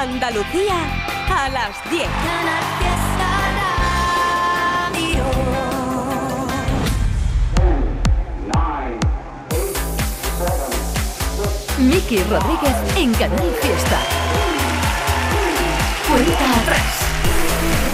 Andalucía a las 10. Miki Rodríguez en Canal Fiesta. Cuenta atrás.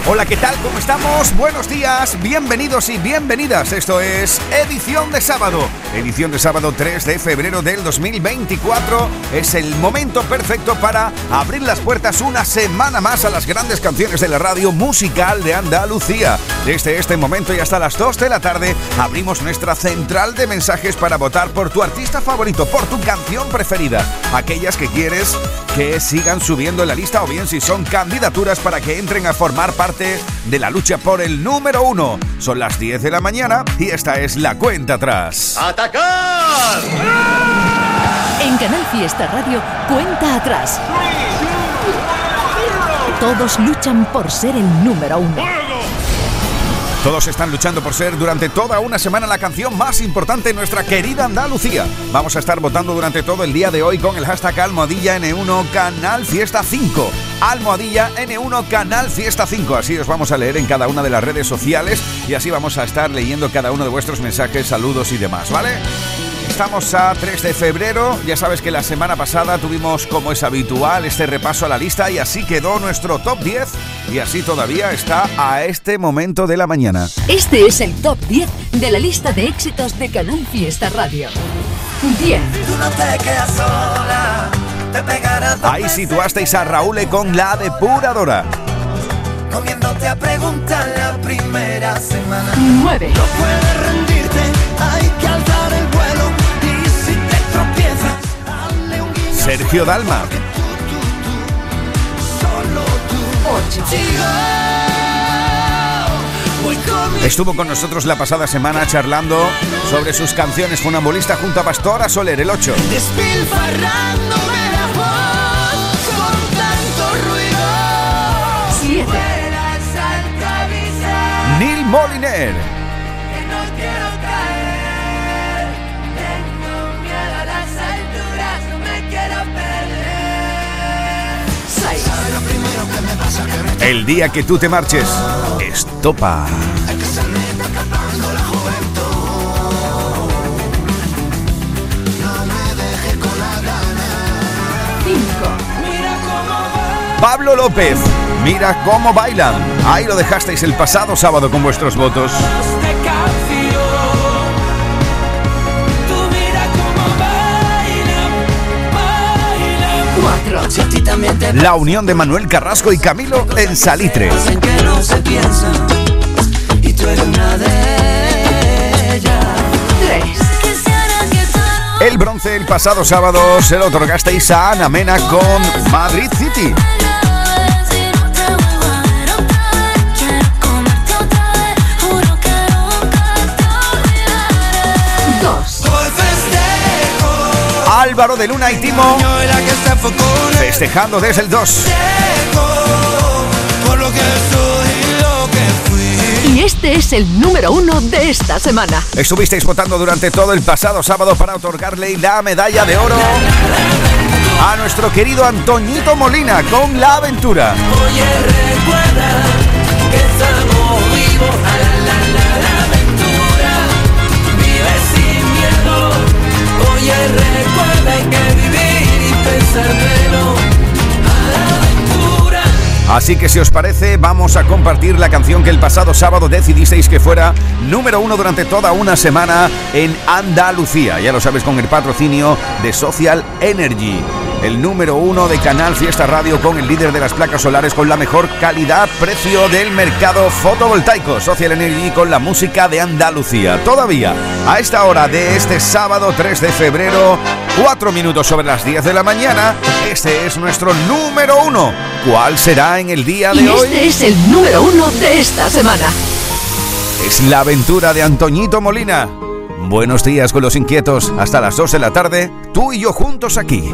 Hola, ¿qué tal? ¿Cómo estamos? Buenos días, bienvenidos y bienvenidas. Esto es edición de sábado. Edición de sábado 3 de febrero del 2024. Es el momento perfecto para abrir las puertas una semana más a las grandes canciones de la radio musical de Andalucía. Desde este momento y hasta las 2 de la tarde abrimos nuestra central de mensajes para votar por tu artista favorito, por tu canción preferida. Aquellas que quieres que sigan subiendo en la lista o bien si son candidaturas para que entren a formar parte de la lucha por el número uno. Son las 10 de la mañana y esta es la cuenta atrás. ¡Atacar! En Canal Fiesta Radio, cuenta atrás. Todos luchan por ser el número uno. Todos están luchando por ser durante toda una semana la canción más importante en nuestra querida Andalucía. Vamos a estar votando durante todo el día de hoy con el hashtag Almohadilla N1 Canal Fiesta 5. Almohadilla N1 Canal Fiesta 5. Así os vamos a leer en cada una de las redes sociales y así vamos a estar leyendo cada uno de vuestros mensajes, saludos y demás, ¿vale? Estamos a 3 de febrero, ya sabes que la semana pasada tuvimos como es habitual este repaso a la lista y así quedó nuestro top 10 y así todavía está a este momento de la mañana. Este es el top 10 de la lista de éxitos de Canal Fiesta Radio. 10. Ahí situasteis a Raúl con la depuradora. Comiéndote a preguntar la primera semana. 9. No con mi Estuvo con nosotros la pasada semana charlando sobre sus canciones funambulista junto a Pastora Soler, el 8. despilfarrándome la El día que tú te marches. Estopa. hay que ser neta acabando la juventud. No me dejes con la gana. 5. Mira cómo va. Pablo López. Mira cómo bailan. Ahí lo dejasteis el pasado sábado con vuestros votos. La unión de Manuel Carrasco y Camilo en Salitre. en que no se piensa y tú eres una de ellas 3. El bronce el pasado sábado se lo otorgasteis a Ana Mena con Madrid City. Álvaro de Luna y Timo festejando desde el 2. seco por lo que soy y este es el número uno de esta semana. Estuvisteis votando durante todo el pasado sábado para otorgarle la medalla de oro a nuestro querido Antoñito Molina con La Aventura. Oye recuerda que estamos vivos a la la la Así que si os parece, vamos a compartir la canción que el pasado sábado decidisteis que fuera número uno durante toda una semana en Andalucía. Ya lo sabes, con el patrocinio de Social Energy. El número uno de Canal Fiesta Radio con el líder de las placas solares con la mejor calidad-precio del mercado fotovoltaico. Social Energy con la música de Andalucía. Todavía, a esta hora de este sábado 3 de febrero, 4 minutos sobre las 10 de la mañana, este es nuestro número uno. ¿Cuál será en el día de Y hoy? este es el número uno de esta semana. Es la aventura de Antoñito Molina. Buenos días con los inquietos. Hasta las 2 de la tarde, tú y yo juntos aquí.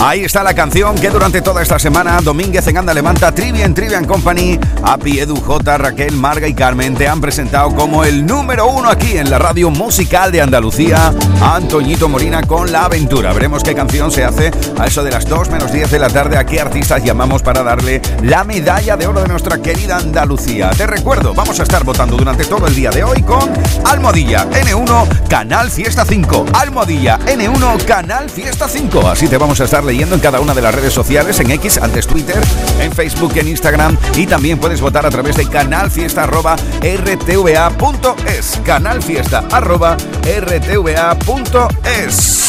Ahí está la canción que durante toda esta semana Domínguez en Anda Levanta, Trivian Trivian Company, Api, Edu, J, Raquel, Marga y Carmen te han presentado como el número uno aquí en la radio musical de Andalucía, Antoñito Morina con La Aventura. Veremos qué canción se hace a eso de las 2 menos 10 de la tarde, a qué artistas llamamos para darle la medalla de oro de nuestra querida Andalucía. Te recuerdo, vamos a estar votando durante todo el día de hoy con Almohadilla N1, Canal Fiesta 5. Almohadilla N1, Canal Fiesta 5. Así te vamos a estar leyendo en cada una de las redes sociales, en X, antes Twitter, en Facebook, en Instagram y también puedes votar a través de canalfiesta.rtva.es. Canalfiesta.rtva.es.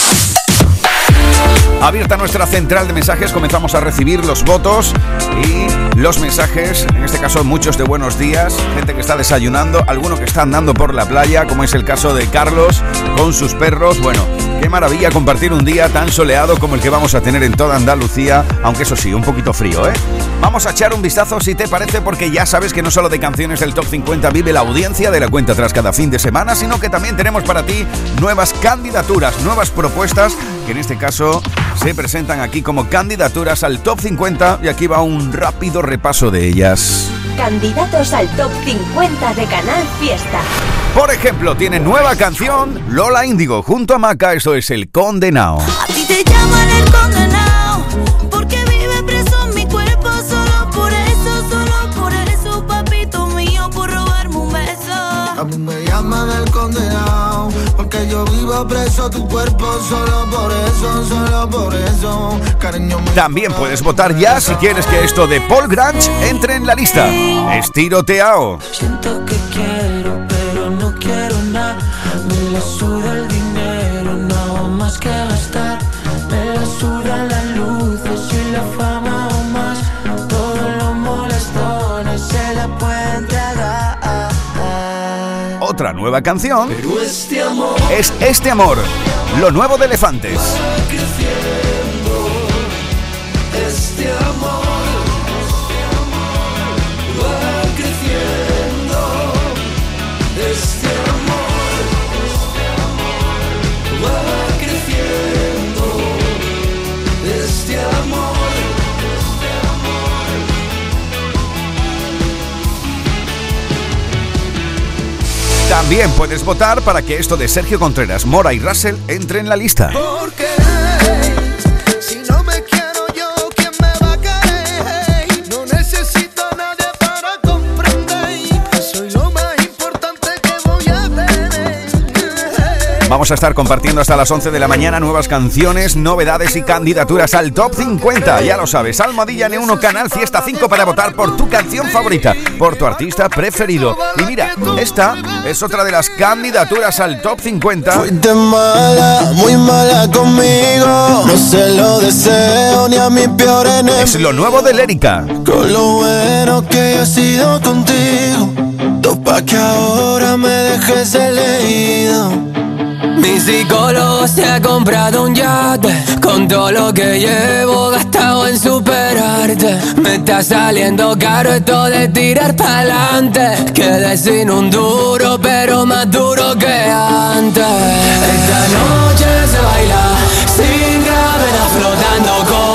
Abierta nuestra central de mensajes, comenzamos a recibir los votos y los mensajes, en este caso muchos de buenos días, gente que está desayunando, alguno que está andando por la playa, como es el caso de Carlos con sus perros. Bueno, qué maravilla compartir un día tan soleado como el que vamos a tener en toda Andalucía, aunque eso sí, un poquito frío, ¿eh? Vamos a echar un vistazo si te parece, porque ya sabes que no solo de canciones del Top 50 vive la audiencia de la cuenta atrás cada fin de semana, sino que también tenemos para ti nuevas candidaturas, nuevas propuestas que en este caso se presentan aquí como candidaturas al Top 50 y aquí va un rápido repaso de ellas. Candidatos al Top 50 de Canal Fiesta. Por ejemplo, tiene nueva canción Lola Índigo junto a Maca, eso es El Condenado. A ti te llaman El Condenado porque vive preso en mi cuerpo solo por eso, solo por eso, papito mío, por robarme un beso. A mí me llaman El Condenado porque yo vivo preso tu cuerpo solo por eso, solo por eso. Cariño mío, También puedes votar ya si quieres que esto de Paul Grange entre en la lista. Estiroteao. Siento la suda el dinero, no hago más que gastar. Me la suda las luces y la fama o más. Todos los molestones se la pueden tragar. Otra nueva canción. Pero este amor. Es este amor. Lo nuevo de Elefantes. También puedes votar para que esto de Sergio Contreras, Mora y Russell entre en la lista. Vamos a estar compartiendo hasta las 11 de la mañana nuevas canciones, novedades y candidaturas al Top 50. Ya lo sabes, Almohadilla N1 Canal Fiesta 5 para votar por tu canción favorita, por tu artista preferido. Y mira, esta es otra de las candidaturas al Top 50 Fuiste mala, muy mala conmigo. No se lo deseo ni a mi peor enemigo. Es lo nuevo de Lérica. Con lo bueno que he sido contigo. Topa que ahora me dejes elegido. Mi psicólogo se ha comprado un yate Con todo lo que llevo gastado en superarte. Me está saliendo caro esto de tirar pa'lante. Quedé sin un duro pero más duro que antes. Esta noche se baila sin gravedad Flotando como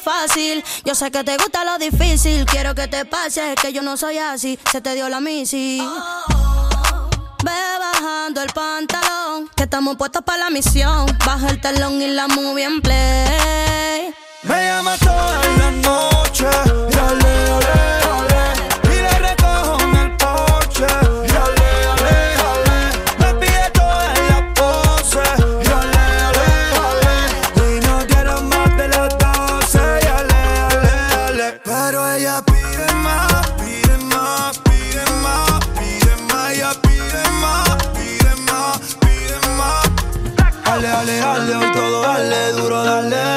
Fácil. Yo sé que te gusta lo difícil, quiero que te pase, que yo no soy así. Se te dio la misi. Ve bajando el pantalón, que estamos puestos para la misión. Baja el telón y la movie en play. Me llama toda la noche. Y ale, Ale, ale, ale, hoy todo dale, duro dale.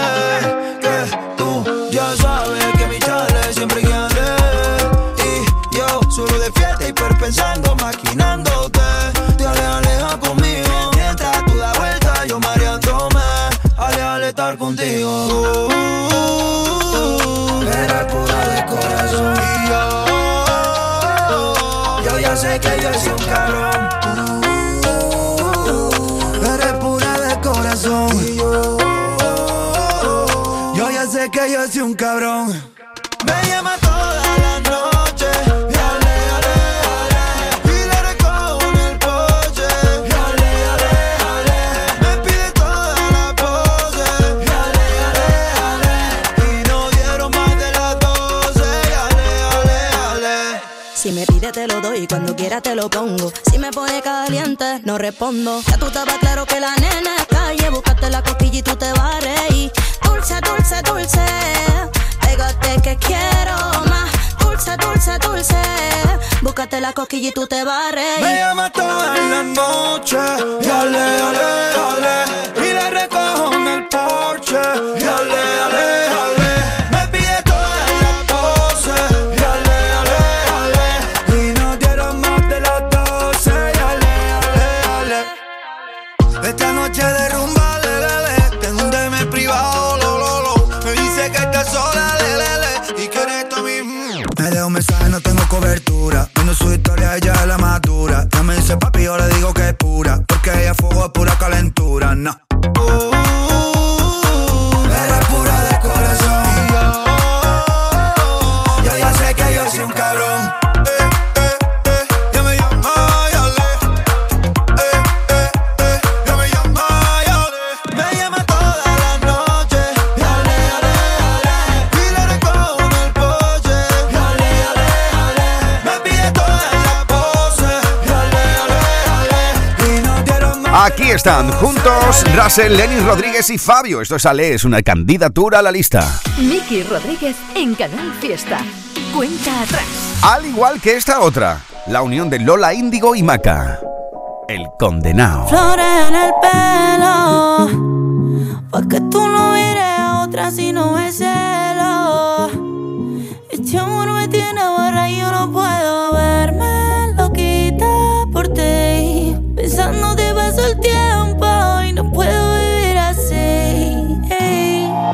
Doy, cuando quiera te lo pongo. Si me pone caliente, no respondo. Ya tú estabas claro que la nena es calle. Búscate la cosquilla y tú te vas a. Dulce, dulce, dulce. Pégate que quiero más. Dulce, dulce, dulce. Búscate la cosquilla y tú te vas a Me llama toda la noche Y ale, ale, ale Y la recojo en el porche Y ale, ale, noche de rumba, le, Tengo un DM privado, lo, lo, lo. Me dice que está sola, le, Y que eres tú mismo. Me deja un mensaje, no tengo cobertura. Viendo su historia, ella es la madura Ya me dice papi, yo le digo que es pura. Porque ella fuego, es pura calentura, no están juntos Russell, Lenny Rodríguez y Fabio. Esto es Ale, es una candidatura a la lista. Miki Rodríguez en Canal Fiesta. Cuenta atrás. Al igual que esta otra, la unión de Lola Índigo y Maca. El condenado. Flores en el pelo. Pa' que tú no mires a otra si no es celo. Este amor me tiene barra y yo no puedo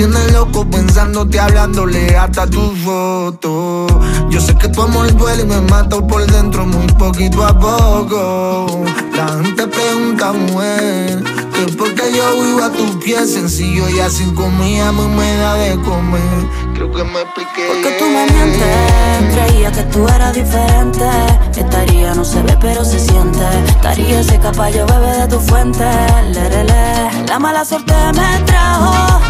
tienes loco pensándote, hablándole hasta tu foto. Yo sé que tu amor duele y me mata por dentro muy poquito a poco. La gente pregunta, mujer Que por qué yo vivo a tus pies sencillo Y sin comida me, me da de comer Creo que me expliqué Porque tú me mientes Creía que tú eras diferente. Estaría no se ve pero se siente. Estaría ese yo bebe de tu fuente. Lerele. La mala suerte me trajo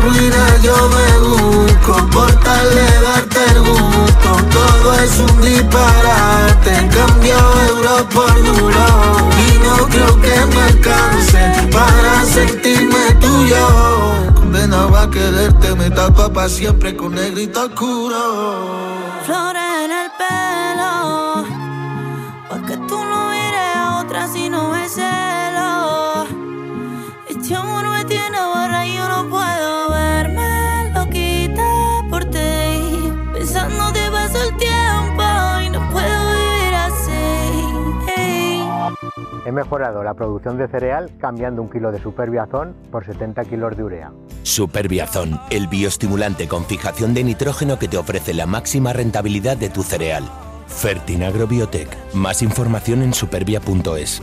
ruina yo me busco. Por tal de darte el gusto. Todo es un disparate. Cambio euro por duro. Y no creo que me alcance Para sentirme tuyo. Condenado a quererte Me tapa pa' siempre con negrito oscuro. Flores en el pelo Pa' que tú no mires a otra si no es celo He mejorado la producción de cereal cambiando un kilo de superbiazón por 70 kilos de urea. Superbiazón, el bioestimulante con fijación de nitrógeno que te ofrece la máxima rentabilidad de tu cereal. Fertinagro Biotech. Más información en supervia.es.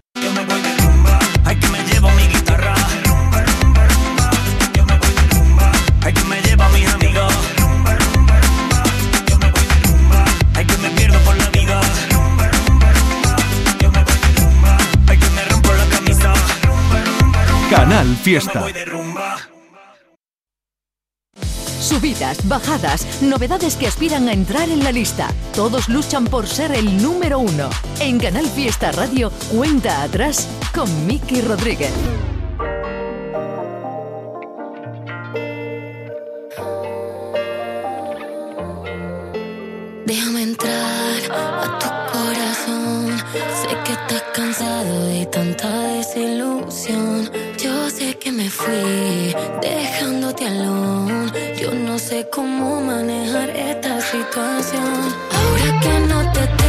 Canal Fiesta. Subidas, bajadas, novedades que aspiran a entrar en la lista. Todos luchan por ser el número uno. En Canal Fiesta Radio, cuenta atrás con Miki Rodríguez. Déjame entrar a tu. Sé que estás cansado de tanta desilusión. Yo sé que me fui dejándote alone. Yo no sé cómo manejar esta situación. Ahora que no te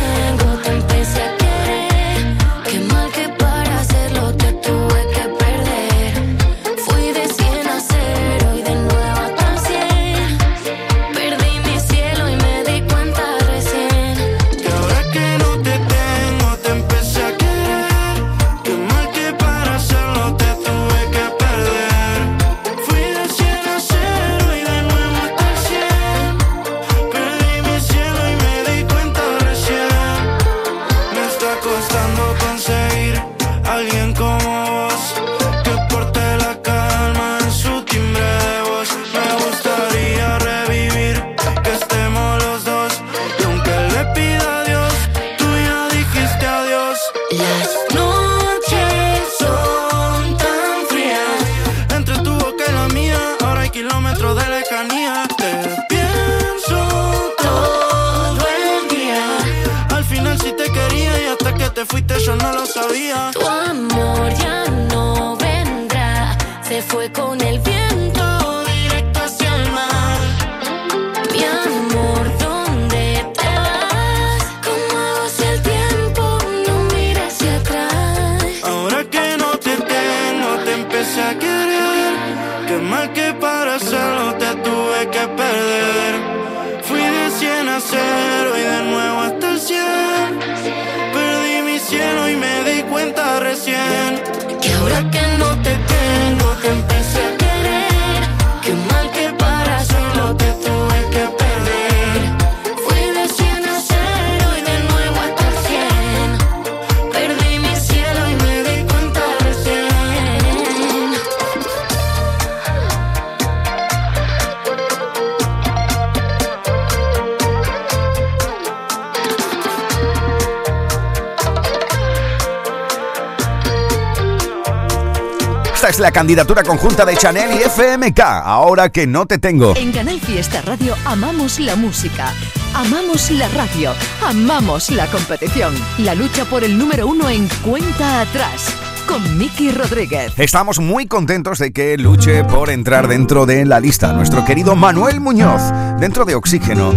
candidatura conjunta de Chanel y FMK. Ahora que no te tengo. En Canal Fiesta Radio amamos la música, amamos la radio, amamos la competición. La lucha por el número uno en cuenta atrás. Con Miki Rodríguez. Estamos muy contentos de que luche por entrar dentro de la lista. Nuestro querido Manuel Muñoz, dentro de Oxígeno,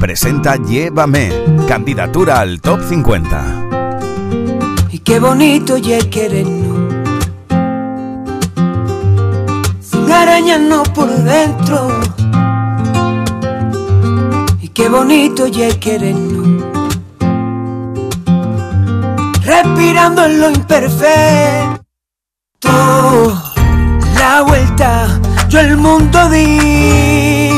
presenta Llévame, candidatura al Top 50. Y qué bonito ya. Sin arañarnos por dentro. Y qué bonito ya querernos. Respirando en lo imperfecto. La vuelta, yo el mundo di.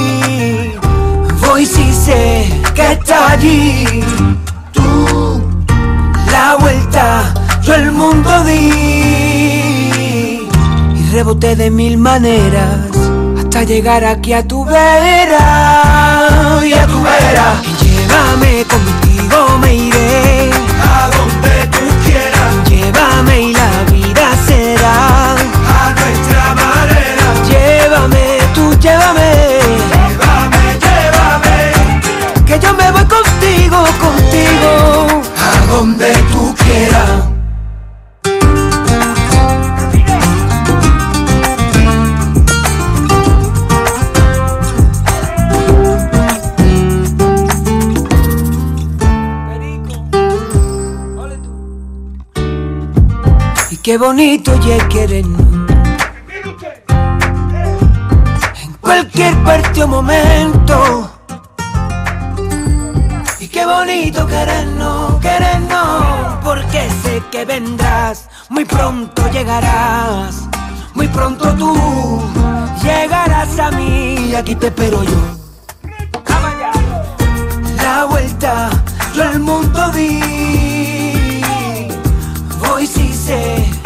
Voy si sé que está allí. Tú la vuelta, yo el mundo di reboté de mil maneras hasta llegar aquí a tu vera y a tu vera. Y llévame contigo, me iré qué bonito ya querernos. En cualquier parte o momento. Y qué bonito querernos, querernos. Porque sé que vendrás, muy pronto llegarás. Muy pronto tú llegarás a mí y aquí te espero yo. La vuelta, yo el mundo di. Voy si sé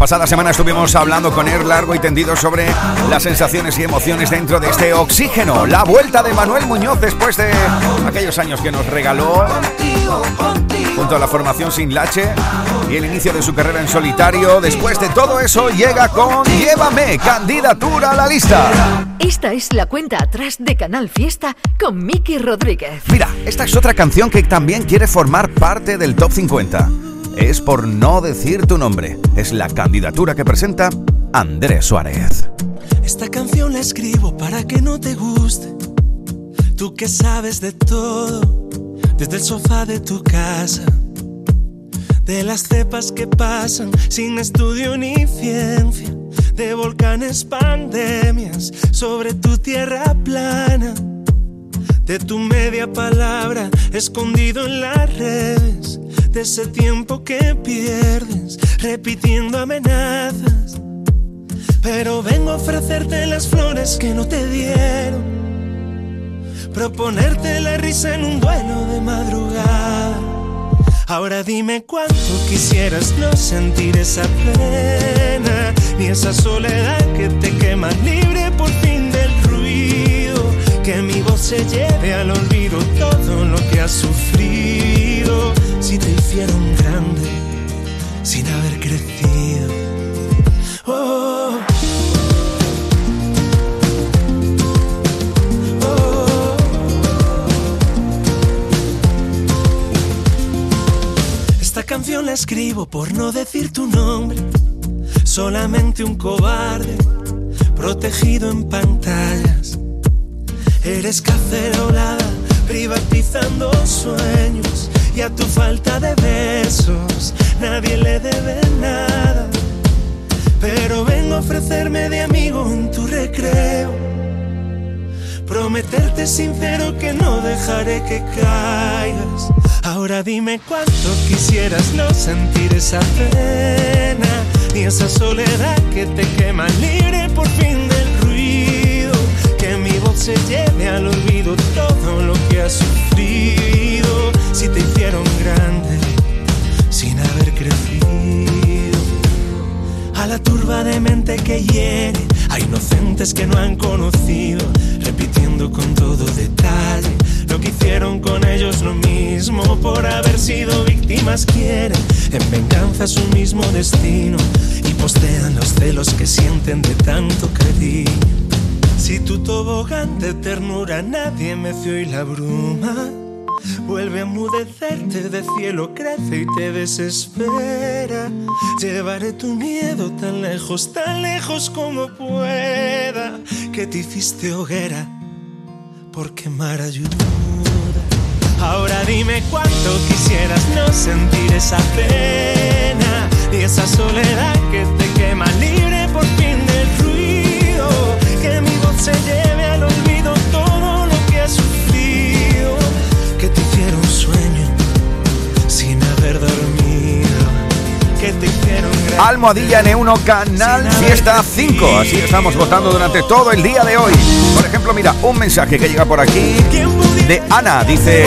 pasada semana estuvimos hablando con él largo y tendido sobre las sensaciones y emociones dentro de este oxígeno. La vuelta de Manuel Muñoz después de aquellos años que nos regaló junto a la formación Sin Lache y el inicio de su carrera en solitario. Después de todo eso llega con Llévame, candidatura a la lista. Esta es la cuenta atrás de Canal Fiesta con Miki Rodríguez. Mira, esta es otra canción que también quiere formar parte del Top 50. Es por no decir tu nombre. Es la candidatura que presenta Andrés Suárez. Esta canción la escribo para que no te guste. Tú que sabes de todo, desde el sofá de tu casa. De las cepas que pasan sin estudio ni ciencia. De volcanes, pandemias sobre tu tierra plana. De tu media palabra escondido en las redes. De ese tiempo que pierdes repitiendo amenazas. Pero vengo a ofrecerte las flores que no te dieron. Proponerte la risa en un vuelo de madrugada. Ahora dime cuánto quisieras no sentir esa pena, ni esa soledad que te quema libre por fin del ruido. Que mi voz se lleve al olvido todo lo que has sufrido. Si te hicieron grande sin haber crecido. Oh. Esta canción la escribo por no decir tu nombre. Solamente un cobarde protegido en pantallas. Eres cacerolada privatizando sueños y a tu falta de besos nadie le debe nada. Pero vengo a ofrecerme de amigo en tu recreo. Prometerte sincero que no dejaré que caigas. Ahora dime cuánto quisieras no sentir esa pena, ni esa soledad que te quema libre por fin del ruido. Que mi voz se lleve al olvido todo lo que has sufrido. Si te hicieron grande sin haber crecido. A la turba de mente que hiere, a inocentes que no han conocido, repitiendo con todo detalle lo que hicieron con ellos lo mismo por haber sido víctimas quieren en venganza su mismo destino y postean los celos que sienten de tanto cariño. Si tu tobogán de ternura nadie meció y la bruma Vuelve a mudecerte de cielo, crece y te desespera. Llevaré tu miedo tan lejos, tan lejos como pueda. Que te hiciste hoguera por quemar ayuda. Ahora dime cuánto quisieras no sentir esa pena y esa soledad que te quema libre por fin del ruido. Que mi voz se lleve al olvido Almohadilla N1 Canal Fiesta 5. Así estamos votando durante todo el día de hoy. Por ejemplo, mira, un mensaje que llega por aquí de Ana. Dice,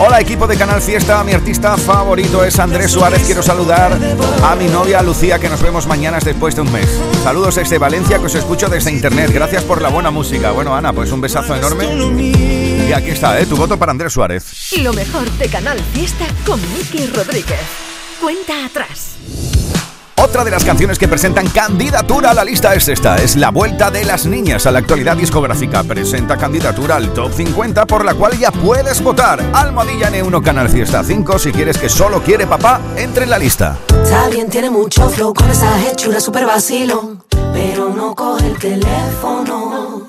hola equipo de Canal Fiesta, mi artista favorito es Andrés Suárez. Quiero saludar a mi novia Lucía que nos vemos mañana después de un mes. Saludos desde Valencia que os escucho desde internet. Gracias por la buena música. Bueno, Ana, pues un besazo enorme. Y aquí está, ¿eh? tu voto para Andrés Suárez. Lo mejor de Canal Fiesta con Miki Rodríguez. Cuenta atrás. Otra de las canciones que presentan candidatura a la lista es esta, es La Vuelta de las Niñas a la actualidad discográfica. Presenta candidatura al Top 50 por la cual ya puedes votar. Almohadilla N1 Canal Fiesta 5 si quieres que solo quiere papá, entre en la lista. Está bien, tiene mucho flow con esa hechura super vacilón, pero no coge el teléfono.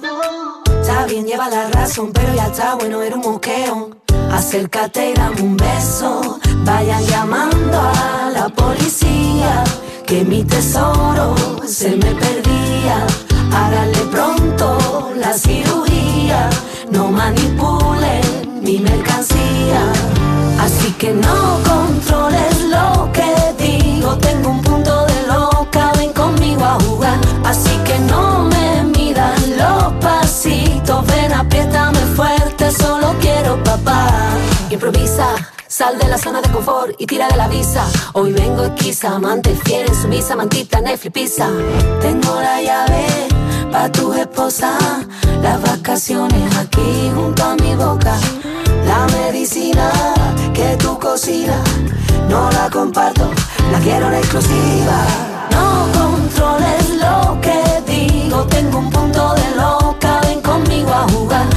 Está bien, lleva la razón, pero ya está bueno, era un moqueo. Acércate y dame un beso. Vayan llamando a la policía. Que mi tesoro se me perdía. Hágale pronto la cirugía. No manipulen mi mercancía. Así que no controles lo que digo. Tengo un punto de loca. Ven conmigo a jugar. Así que no me midan los pasitos. Ven, apriétame fuerte. Solo quiero papá. Improvisa. Sal de la zona de confort y tira de la visa. Hoy vengo esquiza, amante fiel en su misa, mantita, Netflix, pizza. Tengo la llave pa' tu esposa. Las vacaciones aquí junto a mi boca. La medicina que tú cocinas, no la comparto, la quiero en exclusiva. No controles lo que digo, tengo un punto de loca, ven conmigo a jugar.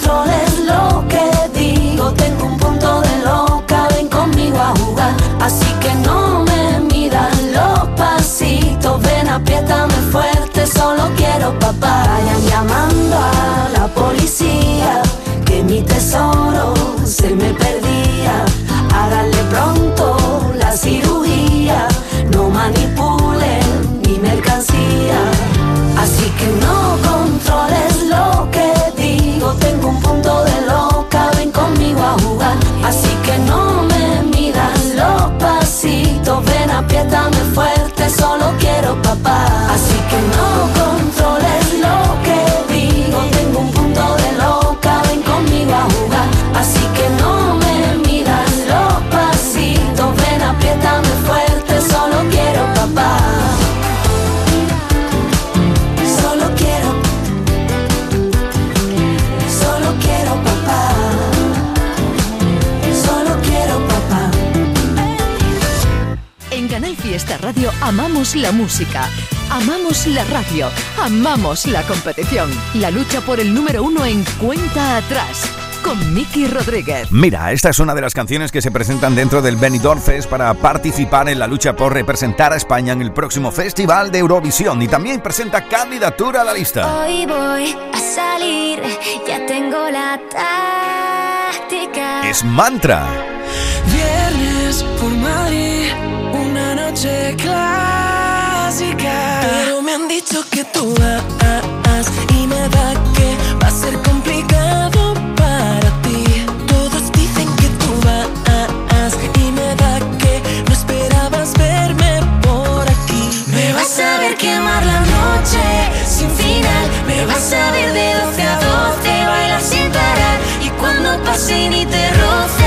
Controles lo que digo, tengo un punto de loca, ven conmigo a jugar. Así que no me midan los pasitos, ven, apriétame fuerte, solo quiero papá. Vayan llamando a la policía, que mi tesoro se me perdía. Háganle pronto la cirugía, no manipulen mi mercancía. Así que no controles tengo un punto de loca, ven conmigo a jugar. Así que no me midan los pasitos, ven, apriétame fuerte, solo quiero papá. Así que no controles la música, amamos la radio, amamos la competición. La lucha por el número uno en cuenta atrás. Con Miki Rodríguez. Mira, esta es una de las canciones que se presentan dentro del Benidorm Fest para participar en la lucha por representar a España en el próximo Festival de Eurovisión y también presenta candidatura a la lista. Hoy voy a salir, ya tengo la táctica. Es Mantra. Viernes por Madrid, una noche Pero me han dicho que tú vas y me da que va a ser complicado para ti. Todos dicen que tú vas y me da que no esperabas verme por aquí. Me vas a ver quemar la noche sin final. Me vas a ver de 12 a 12 bailar sin parar. Y cuando pase ni te roce,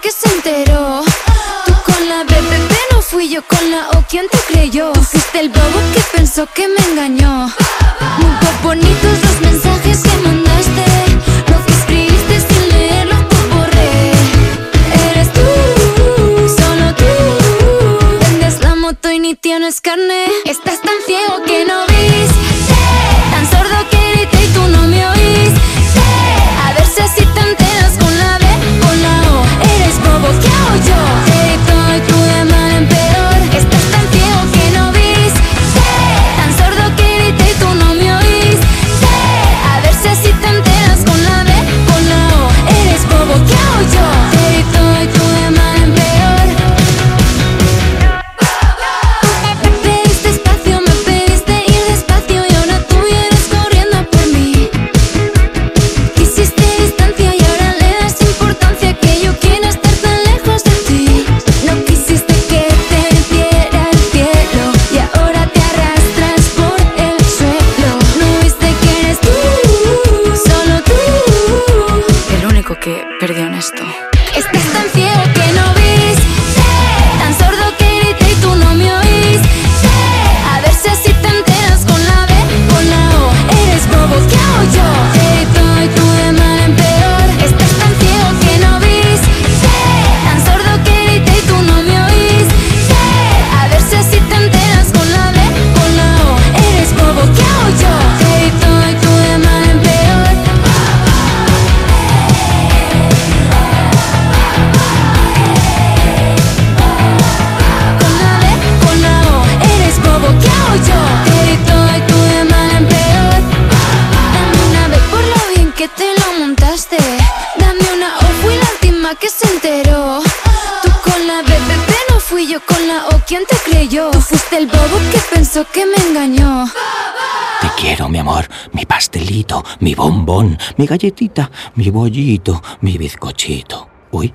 que se enteró. Tú con la B, bebé, no fui yo con la O, ¿quién te creyó? Tú fuiste el bobo que pensó que me engañó. Muy bonitos los mensajes que mandaste. Los que escribiste sin leerlos, pues borré. Eres tú, solo tú. Vendes la moto y ni tienes carne. Estás tan ciego que no yo con la O, ¿quién te creyó? Tú fuiste el bobo que pensó que me engañó. Te quiero, mi amor, mi pastelito, mi bombón, mi galletita, mi bollito, mi bizcochito. Uy,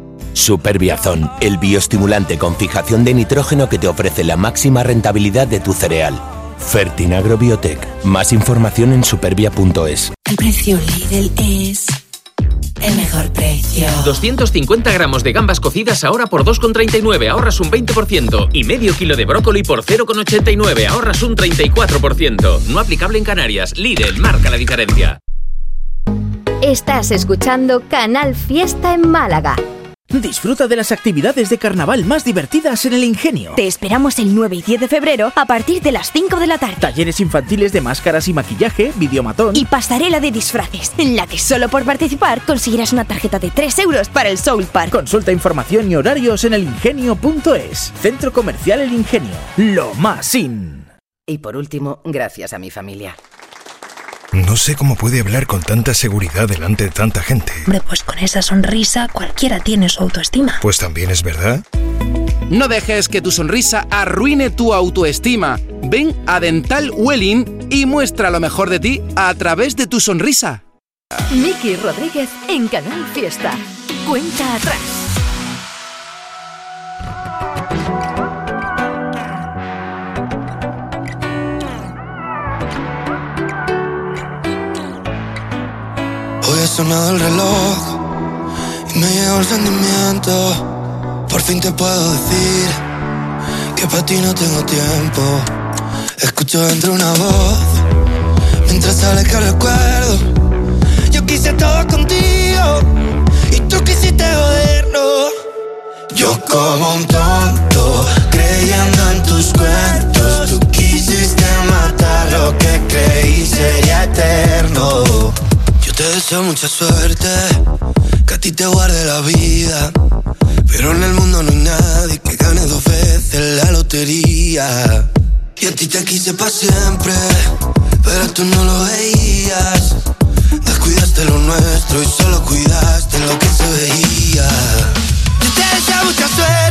Superbiazón, el bioestimulante con fijación de nitrógeno que te ofrece la máxima rentabilidad de tu cereal. Fertinagro Biotech. Más información en superbia.es. El precio Lidl es el mejor precio. 250 gramos de gambas cocidas ahora por 2,39, ahorras un 20%. Y medio kilo de brócoli por 0,89, ahorras un 34%. No aplicable en Canarias. Lidl marca la diferencia. Estás escuchando Canal Fiesta en Málaga. Disfruta de las actividades de carnaval más divertidas en el Ingenio. Te esperamos el 9 y 10 de febrero a partir de las 5 de la tarde. Talleres infantiles de máscaras y maquillaje, videomatón Y pasarela de disfraces, en la que solo por participar conseguirás una tarjeta de 3 euros para el Soul Park. Consulta información y horarios en elingenio.es. Centro Comercial El Ingenio. Lo más in. Y por último, gracias a mi familia. No sé cómo puede hablar con tanta seguridad delante de tanta gente. Hombre, pues con esa sonrisa cualquiera tiene su autoestima. Pues también es verdad. No dejes que tu sonrisa arruine tu autoestima. Ven a Dental Welling y muestra lo mejor de ti a través de tu sonrisa. Miki Rodríguez en Canal Fiesta. Cuenta atrás. El reloj y me llegó el sentimiento. Por fin te puedo decir que para ti no tengo tiempo. Escucho dentro una voz mientras sale que recuerdo. Yo quise todo contigo y tú quisiste joderlo. Yo como un tonto creyendo en tus cuentos. Tú quisiste matar lo que creí sería eterno. Te deseo mucha suerte, que a ti te guarde la vida. Pero en el mundo no hay nadie que gane dos veces la lotería. Y a ti te quise para siempre, pero tú no lo veías. Descuidaste lo nuestro y solo cuidaste lo que se veía. Te deseo mucha suerte,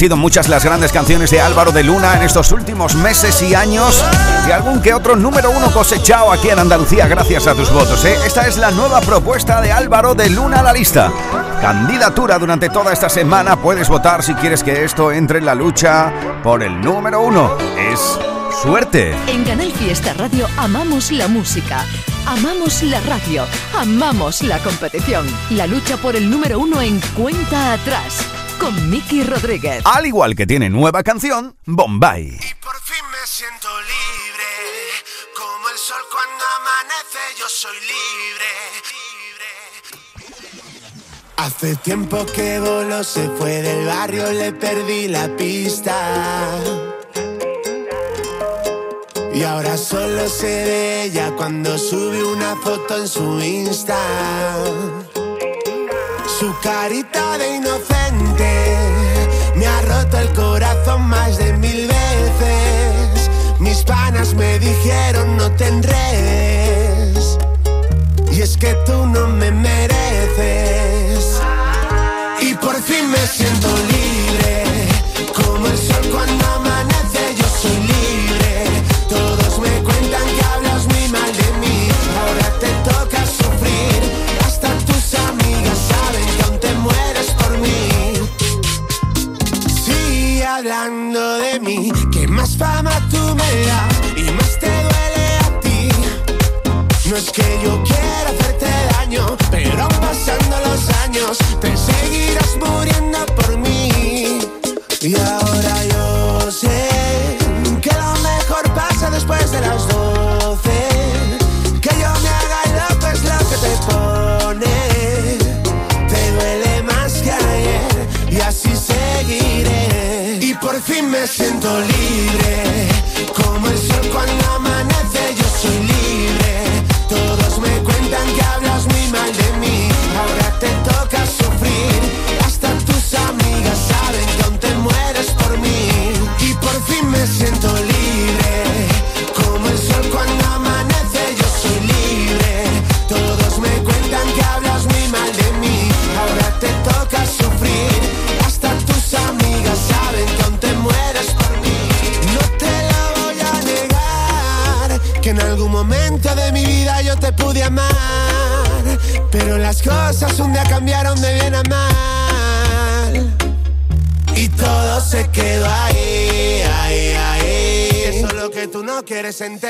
Sido muchas las grandes canciones de Álvaro de Luna en estos últimos meses y años y algún que otro número uno cosechado aquí en Andalucía gracias a tus votos. ¿eh? Esta es la nueva propuesta de Álvaro de Luna a la lista. Candidatura durante toda esta semana. Puedes votar si quieres que esto entre en la lucha por el número uno. Es suerte. En Canal Fiesta Radio amamos la música, amamos la radio, amamos la competición. La lucha por el número uno en cuenta atrás con Miki Rodríguez. Al igual que tiene nueva canción, Bombay. Por fin me siento libre, como el sol cuando amanece, yo soy libre. Hace tiempo que voló, se fue del barrio, le perdí la pista. Y ahora solo sé de ella cuando sube una foto en su Insta. Su carita de me ha roto el corazón más de mil veces. Mis panas me dijeron no tendréis. Y es que tú no me mereces. Y por fin me siento no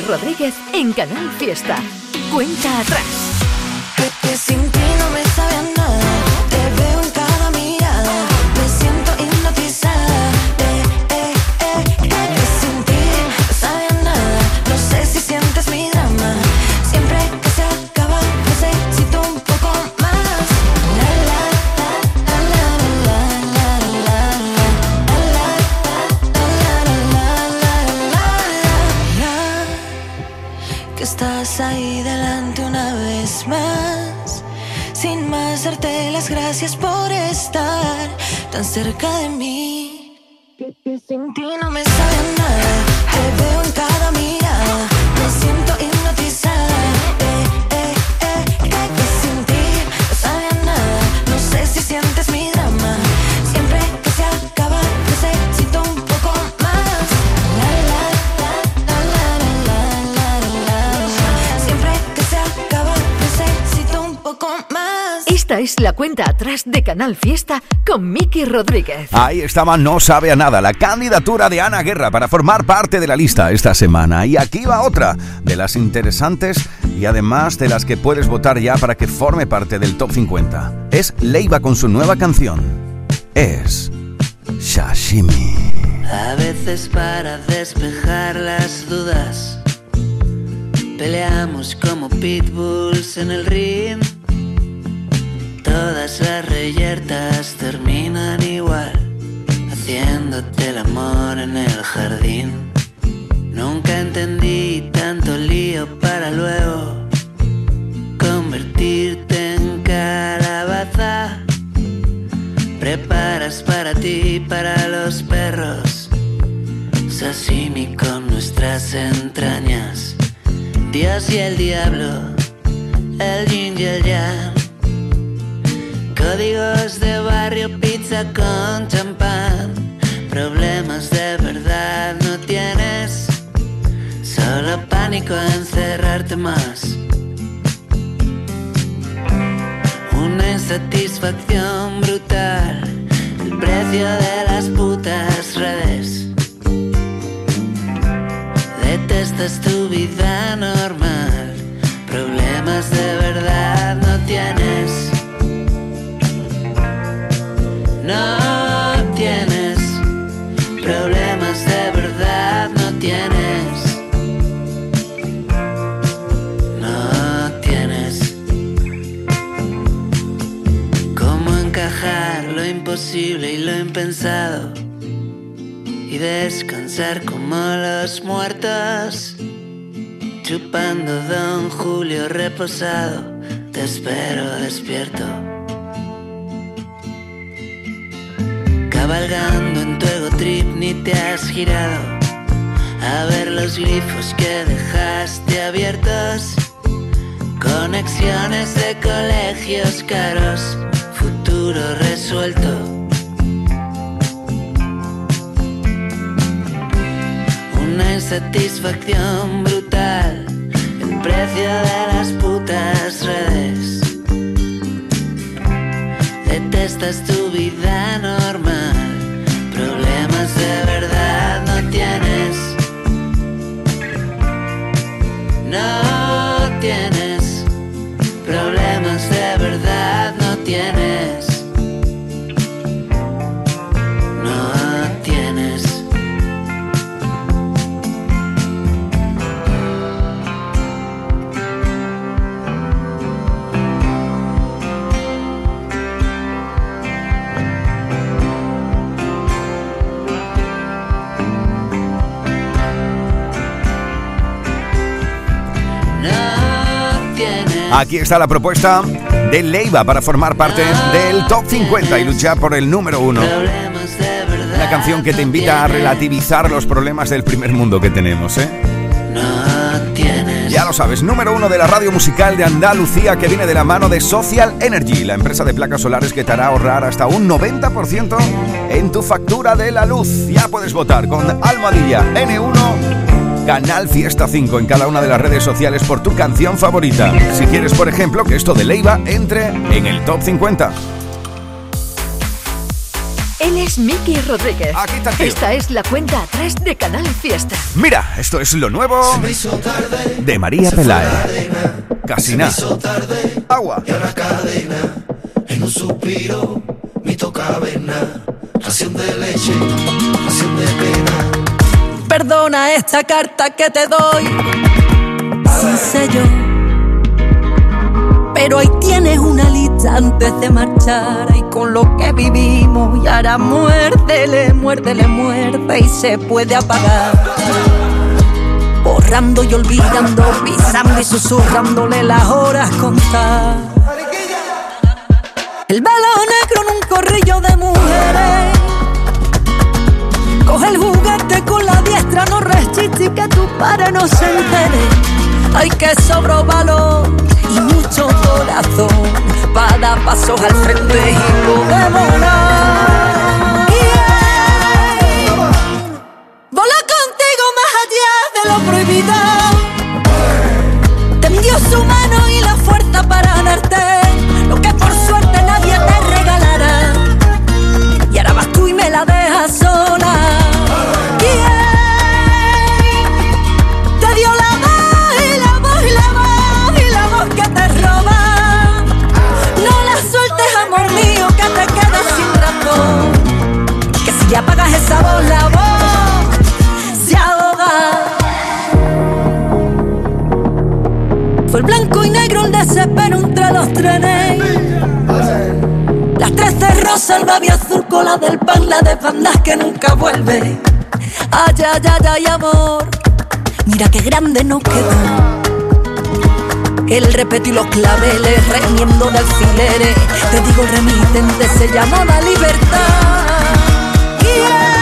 Rodríguez en Canal Fiesta. Cuenta atrás. Cerca de mí. Que, sin ti no me sabe nada. Te es la cuenta atrás de Canal Fiesta con Miki Rodríguez. Ahí estaba No sabe a nada, la candidatura de Ana Guerra para formar parte de la lista esta semana. Y aquí va otra de las interesantes y además de las que puedes votar ya para que forme parte del top 50. Es Leiva con su nueva canción. Es Sashimi. A veces para despejar las dudas Peleamos como pitbulls en el ring Todas las reyertas terminan igual Haciéndote el amor en el jardín. Nunca entendí tanto lío para luego Convertirte en calabaza. Preparas para ti para los perros Sashimi con nuestras entrañas. Dios y el diablo El yin y el yang Códigos de barrio, pizza con champán. Problemas de verdad no tienes. Solo pánico a encerrarte más. Una insatisfacción brutal. El precio de las putas redes. Detestas tu vida normal. Problemas de verdad no tienes No tienes Problemas de verdad no tienes No tienes Cómo encajar lo imposible y lo impensado y descansar como los muertos. Chupando Don Julio reposado, te espero despierto. Cabalgando en tu ego trip ni te has girado a ver los glifos que dejaste abiertos. Conexiones de colegios caros, futuro resuelto. Una insatisfacción brutal, el precio de las putas redes. Detestas tu vida normal, no tiene Aquí está la propuesta de Leiva para formar parte del top 50 y luchar por el número uno. Una canción que te invita a relativizar los problemas del primer mundo que tenemos, ¿eh? Ya lo sabes, número uno de la radio musical de Andalucía que viene de la mano de Social Energy, la empresa de placas solares que te hará ahorrar hasta un 90% en tu factura de la luz. Ya puedes votar con Almohadilla N1, Canal Fiesta 5 en cada una de las redes sociales por tu canción favorita. Si quieres, por ejemplo, que esto de Leiva entre en el top 50. Él es Miki Rodríguez. Aquí está tío. Esta es la cuenta atrás de Canal Fiesta. Mira, esto es lo nuevo de María Pelae. Casi nada. Agua. Y ahora cadena, en un suspiro, mi caverna, ración de leche, ración de pena. Perdona esta carta que te doy sin sello. Pero ahí tienes una lista antes de marchar y con lo que vivimos y ahora muérdele, muérdele, muerde y se puede apagar. Borrando y olvidando, pisando y susurrándole las horas contar. El velo negro en un corrillo de mujeres. Padre no se entere. Hay que sobro valor y mucho corazón para dar pasos al frente y podemos volar. Yeah. Voló contigo más allá de lo prohibido. Tendió su mano y la fuerza para darte voz, la voz se ahoga. Fue el blanco y negro el desespero entre los trenes. Las trece rosas, el babi azul con la del pan, la de bandas que nunca vuelve. Ay, ay, ay, ay, amor, mira qué grande nos quedó. El repeto y los claveles, reñiendo de alfileres. Te digo, remitente se llamaba libertad. Yeah.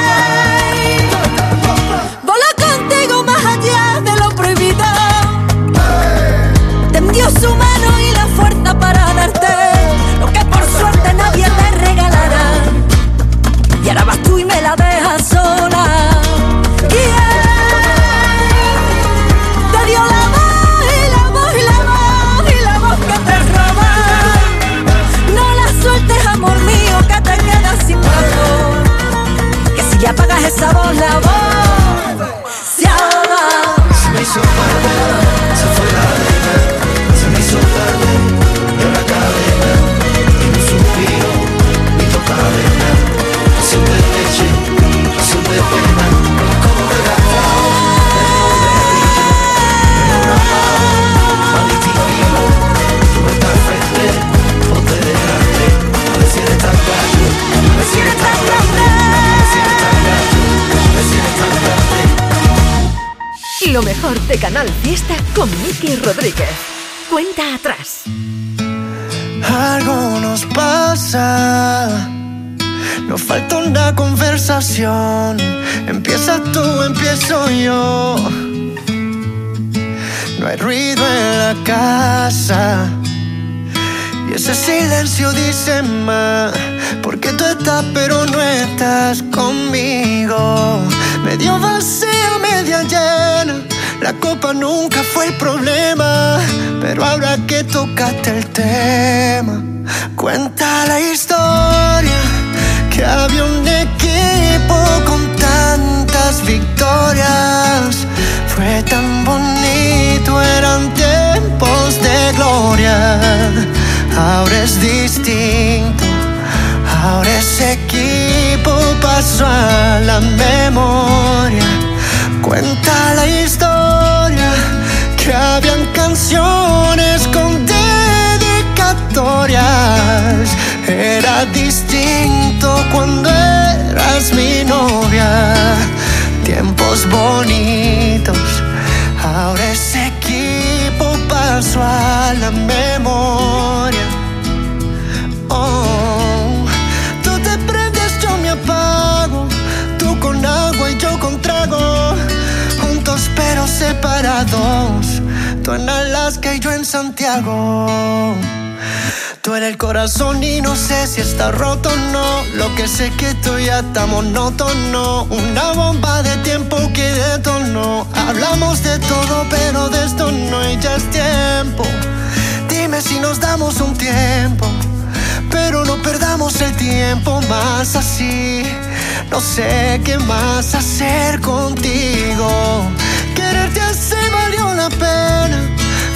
Ahora es distinto. Ahora ese equipo pasó a la memoria. Cuenta la historia que habían canciones con dedicatorias. Era distinto cuando eras mi novia. Tiempos bonitos. Ahora ese equipo pasó a la memoria. Tú en Alaska y yo en Santiago. Tú en el corazón y no sé si está roto o no. Lo que sé que tú ya está monótono. Una bomba de tiempo que detonó. Hablamos de todo, pero de esto no y ya es tiempo. Dime si nos damos un tiempo Pero no perdamos el tiempo más así. No sé qué más hacer contigo.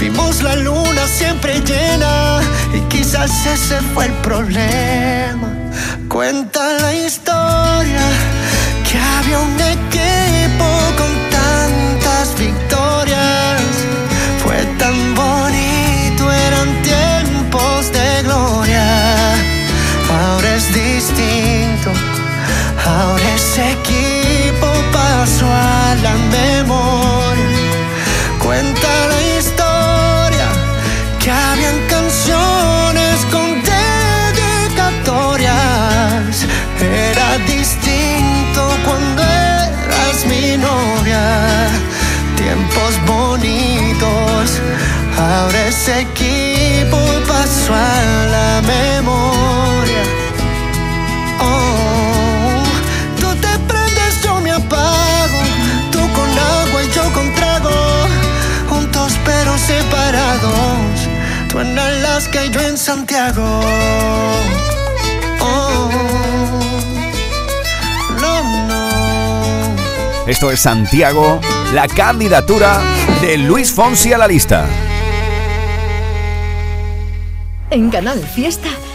Vimos la luna siempre llena y quizás ese fue el problema. Cuenta la historia que había un equipo con tantas victorias. Fue tan bonito, eran tiempos de gloria. Ahora es distinto, ahora ese equipo pasó a la memoria. Equipo pasó a la memoria. Oh, tú te prendes, yo me apago. Tú con agua y yo con trago. Juntos pero separados. Tú en Alaska y yo en Santiago. Oh, no, no. Esto es Santiago, la candidatura de Luis Fonsi a la lista. En Canal Fiesta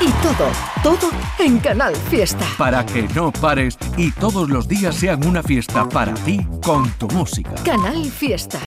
Y todo, todo en Canal Fiesta. Para que no pares y todos los días sean una fiesta para ti con tu música. Canal Fiesta.